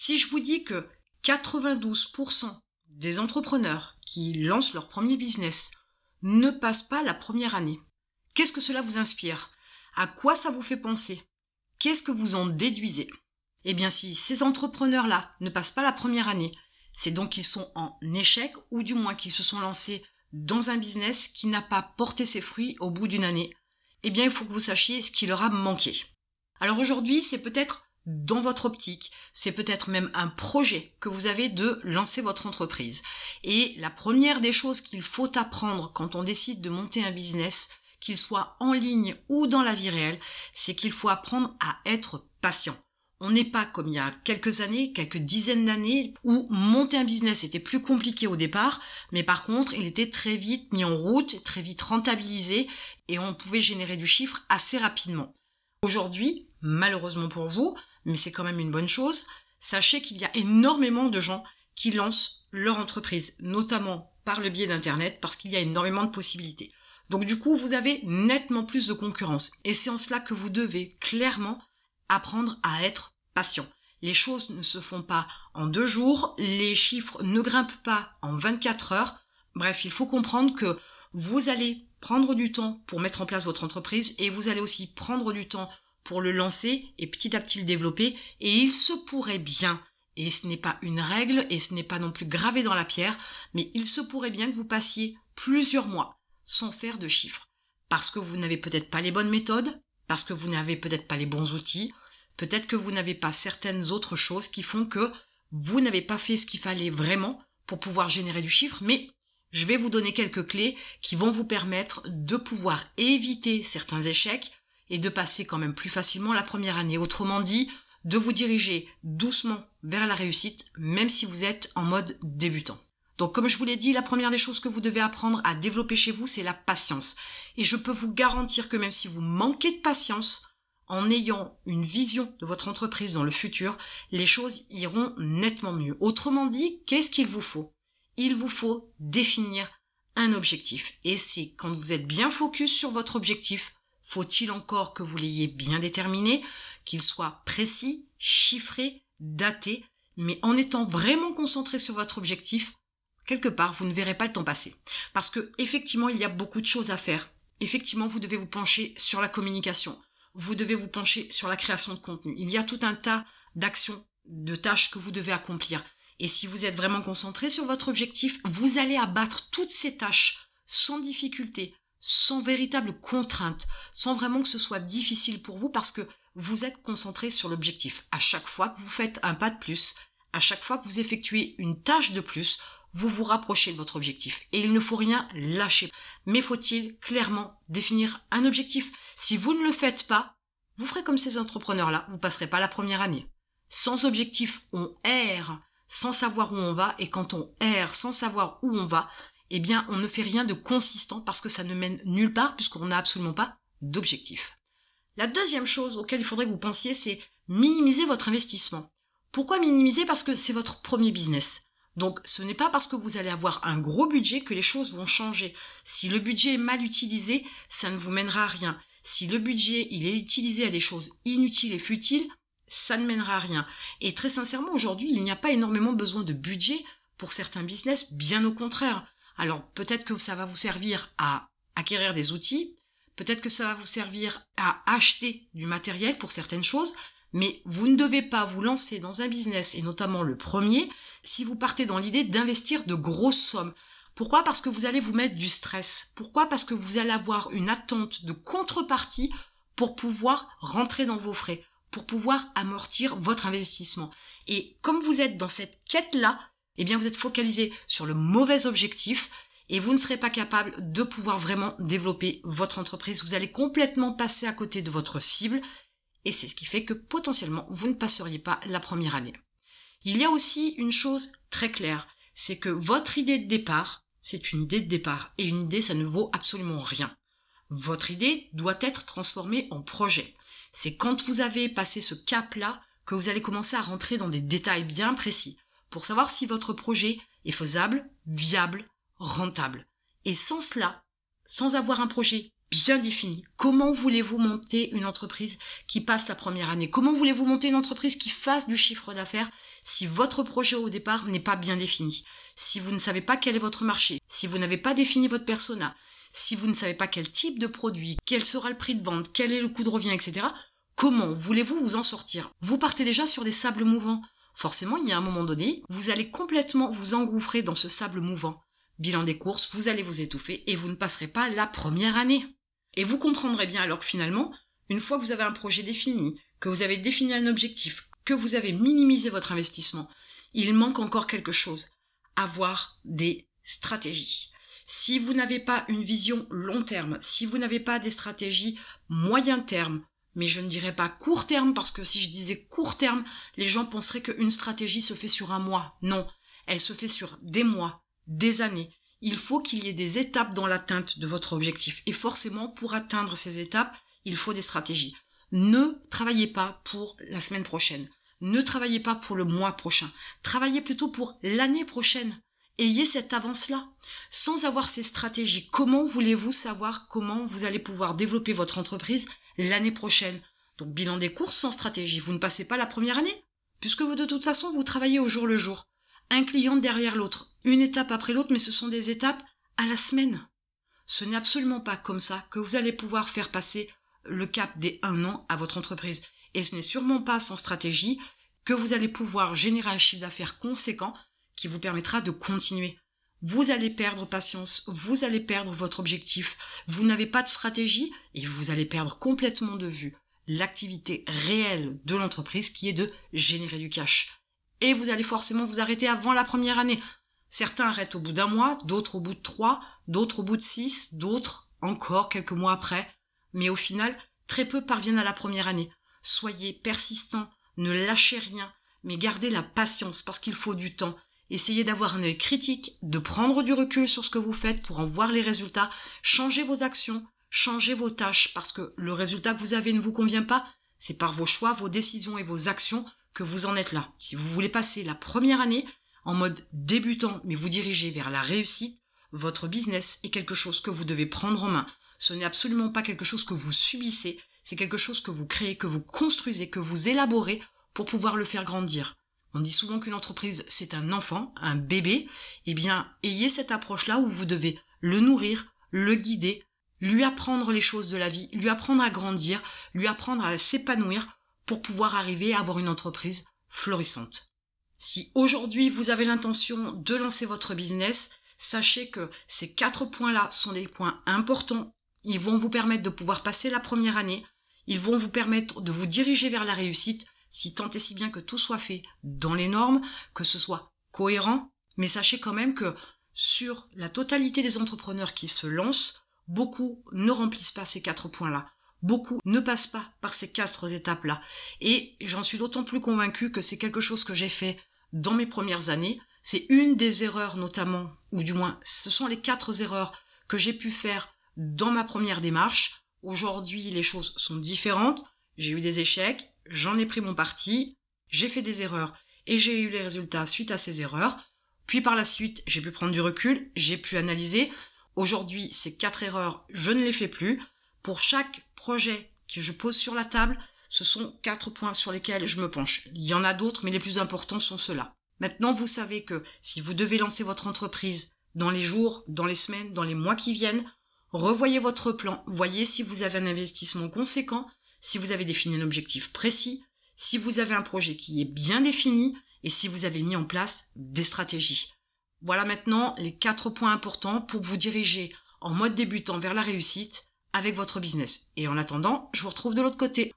Si je vous dis que 92% des entrepreneurs qui lancent leur premier business ne passent pas la première année, qu'est-ce que cela vous inspire? À quoi ça vous fait penser? Qu'est-ce que vous en déduisez? Eh bien si ces entrepreneurs-là ne passent pas la première année, c'est donc qu'ils sont en échec ou du moins qu'ils se sont lancés dans un business qui n'a pas porté ses fruits au bout d'une année. Eh bien il faut que vous sachiez ce qui leur a manqué. Alors aujourd'hui, c'est peut-être dans votre optique, c'est peut-être même un projet que vous avez de lancer votre entreprise. Et la première des choses qu'il faut apprendre quand on décide de monter un business, qu'il soit en ligne ou dans la vie réelle, c'est qu'il faut apprendre à être patient. On n'est pas comme il y a quelques années, quelques dizaines d'années, où monter un business était plus compliqué au départ, mais par contre, il était très vite mis en route, très vite rentabilisé, et on pouvait générer du chiffre assez rapidement. Aujourd'hui, malheureusement pour vous, mais c'est quand même une bonne chose, sachez qu'il y a énormément de gens qui lancent leur entreprise, notamment par le biais d'Internet, parce qu'il y a énormément de possibilités. Donc du coup, vous avez nettement plus de concurrence. Et c'est en cela que vous devez clairement apprendre à être patient. Les choses ne se font pas en deux jours, les chiffres ne grimpent pas en 24 heures. Bref, il faut comprendre que vous allez prendre du temps pour mettre en place votre entreprise et vous allez aussi prendre du temps pour le lancer et petit à petit le développer. Et il se pourrait bien, et ce n'est pas une règle et ce n'est pas non plus gravé dans la pierre, mais il se pourrait bien que vous passiez plusieurs mois sans faire de chiffres. Parce que vous n'avez peut-être pas les bonnes méthodes, parce que vous n'avez peut-être pas les bons outils, peut-être que vous n'avez pas certaines autres choses qui font que vous n'avez pas fait ce qu'il fallait vraiment pour pouvoir générer du chiffre, mais je vais vous donner quelques clés qui vont vous permettre de pouvoir éviter certains échecs et de passer quand même plus facilement la première année. Autrement dit, de vous diriger doucement vers la réussite, même si vous êtes en mode débutant. Donc comme je vous l'ai dit, la première des choses que vous devez apprendre à développer chez vous, c'est la patience. Et je peux vous garantir que même si vous manquez de patience, en ayant une vision de votre entreprise dans le futur, les choses iront nettement mieux. Autrement dit, qu'est-ce qu'il vous faut? Il vous faut définir un objectif. Et c'est quand vous êtes bien focus sur votre objectif, faut-il encore que vous l'ayez bien déterminé, qu'il soit précis, chiffré, daté, mais en étant vraiment concentré sur votre objectif, quelque part, vous ne verrez pas le temps passer. Parce que, effectivement, il y a beaucoup de choses à faire. Effectivement, vous devez vous pencher sur la communication. Vous devez vous pencher sur la création de contenu. Il y a tout un tas d'actions, de tâches que vous devez accomplir. Et si vous êtes vraiment concentré sur votre objectif, vous allez abattre toutes ces tâches sans difficulté, sans véritable contrainte, sans vraiment que ce soit difficile pour vous parce que vous êtes concentré sur l'objectif. À chaque fois que vous faites un pas de plus, à chaque fois que vous effectuez une tâche de plus, vous vous rapprochez de votre objectif. Et il ne faut rien lâcher. Mais faut-il clairement définir un objectif? Si vous ne le faites pas, vous ferez comme ces entrepreneurs-là, vous passerez pas la première année. Sans objectif, on erre sans savoir où on va, et quand on erre sans savoir où on va, eh bien, on ne fait rien de consistant parce que ça ne mène nulle part puisqu'on n'a absolument pas d'objectif. La deuxième chose auquel il faudrait que vous pensiez, c'est minimiser votre investissement. Pourquoi minimiser? Parce que c'est votre premier business. Donc ce n'est pas parce que vous allez avoir un gros budget que les choses vont changer. Si le budget est mal utilisé, ça ne vous mènera à rien. Si le budget il est utilisé à des choses inutiles et futiles, ça ne mènera à rien. Et très sincèrement, aujourd'hui, il n'y a pas énormément besoin de budget pour certains business, bien au contraire. Alors peut-être que ça va vous servir à acquérir des outils, peut-être que ça va vous servir à acheter du matériel pour certaines choses, mais vous ne devez pas vous lancer dans un business, et notamment le premier, si vous partez dans l'idée d'investir de grosses sommes. Pourquoi? Parce que vous allez vous mettre du stress. Pourquoi? Parce que vous allez avoir une attente de contrepartie pour pouvoir rentrer dans vos frais, pour pouvoir amortir votre investissement. Et comme vous êtes dans cette quête-là, eh bien vous êtes focalisé sur le mauvais objectif et vous ne serez pas capable de pouvoir vraiment développer votre entreprise. Vous allez complètement passer à côté de votre cible et c'est ce qui fait que potentiellement vous ne passeriez pas la première année. Il y a aussi une chose très claire, c'est que votre idée de départ, c'est une idée de départ et une idée ça ne vaut absolument rien. Votre idée doit être transformée en projet. C'est quand vous avez passé ce cap-là que vous allez commencer à rentrer dans des détails bien précis pour savoir si votre projet est faisable, viable, rentable. Et sans cela, sans avoir un projet bien défini, comment voulez-vous monter une entreprise qui passe la première année? Comment voulez-vous monter une entreprise qui fasse du chiffre d'affaires Si votre projet au départ n'est pas bien défini, si vous ne savez pas quel est votre marché, si vous n'avez pas défini votre persona, si vous ne savez pas quel type de produit, quel sera le prix de vente, quel est le coût de revient, etc., comment voulez-vous vous en sortir? Vous partez déjà sur des sables mouvants. Forcément, il y a un moment donné, vous allez complètement vous engouffrer dans ce sable mouvant. Bilan des courses, vous allez vous étouffer et vous ne passerez pas la première année. Et vous comprendrez bien alors que finalement, une fois que vous avez un projet défini, que vous avez défini un objectif, que vous avez minimisé votre investissement, il manque encore quelque chose. Avoir des stratégies. Si vous n'avez pas une vision long terme, si vous n'avez pas des stratégies moyen terme, mais je ne dirais pas court terme parce que si je disais court terme, les gens penseraient qu'une stratégie se fait sur un mois. Non, elle se fait sur des mois, des années. Il faut qu'il y ait des étapes dans l'atteinte de votre objectif. Et forcément, pour atteindre ces étapes, il faut des stratégies. Ne travaillez pas pour la semaine prochaine. Ne travaillez pas pour le mois prochain. Travaillez plutôt pour l'année prochaine ayez cette avance-là. Sans avoir ces stratégies, comment voulez-vous savoir comment vous allez pouvoir développer votre entreprise l'année prochaine Donc bilan des courses sans stratégie, vous ne passez pas la première année, puisque vous de toute façon vous travaillez au jour le jour. Un client derrière l'autre, une étape après l'autre, mais ce sont des étapes à la semaine. Ce n'est absolument pas comme ça que vous allez pouvoir faire passer le cap des un an à votre entreprise. Et ce n'est sûrement pas sans stratégie que vous allez pouvoir générer un chiffre d'affaires conséquent qui vous permettra de continuer. Vous allez perdre patience, vous allez perdre votre objectif, vous n'avez pas de stratégie et vous allez perdre complètement de vue l'activité réelle de l'entreprise qui est de générer du cash. Et vous allez forcément vous arrêter avant la première année. Certains arrêtent au bout d'un mois, d'autres au bout de trois, d'autres au bout de six, d'autres encore quelques mois après. Mais au final, très peu parviennent à la première année. Soyez persistants, ne lâchez rien, mais gardez la patience parce qu'il faut du temps. Essayez d'avoir un œil critique, de prendre du recul sur ce que vous faites pour en voir les résultats, changez vos actions, changez vos tâches parce que le résultat que vous avez ne vous convient pas, c'est par vos choix, vos décisions et vos actions que vous en êtes là. Si vous voulez passer la première année en mode débutant mais vous dirigez vers la réussite, votre business est quelque chose que vous devez prendre en main. Ce n'est absolument pas quelque chose que vous subissez, c'est quelque chose que vous créez, que vous construisez, que vous élaborez pour pouvoir le faire grandir. On dit souvent qu'une entreprise, c'est un enfant, un bébé. Eh bien, ayez cette approche-là où vous devez le nourrir, le guider, lui apprendre les choses de la vie, lui apprendre à grandir, lui apprendre à s'épanouir pour pouvoir arriver à avoir une entreprise florissante. Si aujourd'hui vous avez l'intention de lancer votre business, sachez que ces quatre points-là sont des points importants. Ils vont vous permettre de pouvoir passer la première année. Ils vont vous permettre de vous diriger vers la réussite si tant et si bien que tout soit fait dans les normes, que ce soit cohérent, mais sachez quand même que sur la totalité des entrepreneurs qui se lancent, beaucoup ne remplissent pas ces quatre points-là. Beaucoup ne passent pas par ces quatre étapes-là. Et j'en suis d'autant plus convaincu que c'est quelque chose que j'ai fait dans mes premières années. C'est une des erreurs notamment, ou du moins ce sont les quatre erreurs que j'ai pu faire dans ma première démarche. Aujourd'hui, les choses sont différentes. J'ai eu des échecs, j'en ai pris mon parti, j'ai fait des erreurs et j'ai eu les résultats suite à ces erreurs. Puis par la suite, j'ai pu prendre du recul, j'ai pu analyser. Aujourd'hui, ces quatre erreurs, je ne les fais plus. Pour chaque projet que je pose sur la table, ce sont quatre points sur lesquels je me penche. Il y en a d'autres, mais les plus importants sont ceux-là. Maintenant, vous savez que si vous devez lancer votre entreprise dans les jours, dans les semaines, dans les mois qui viennent, revoyez votre plan, voyez si vous avez un investissement conséquent, si vous avez défini un objectif précis, si vous avez un projet qui est bien défini et si vous avez mis en place des stratégies. Voilà maintenant les quatre points importants pour vous diriger en mode débutant vers la réussite avec votre business. Et en attendant, je vous retrouve de l'autre côté.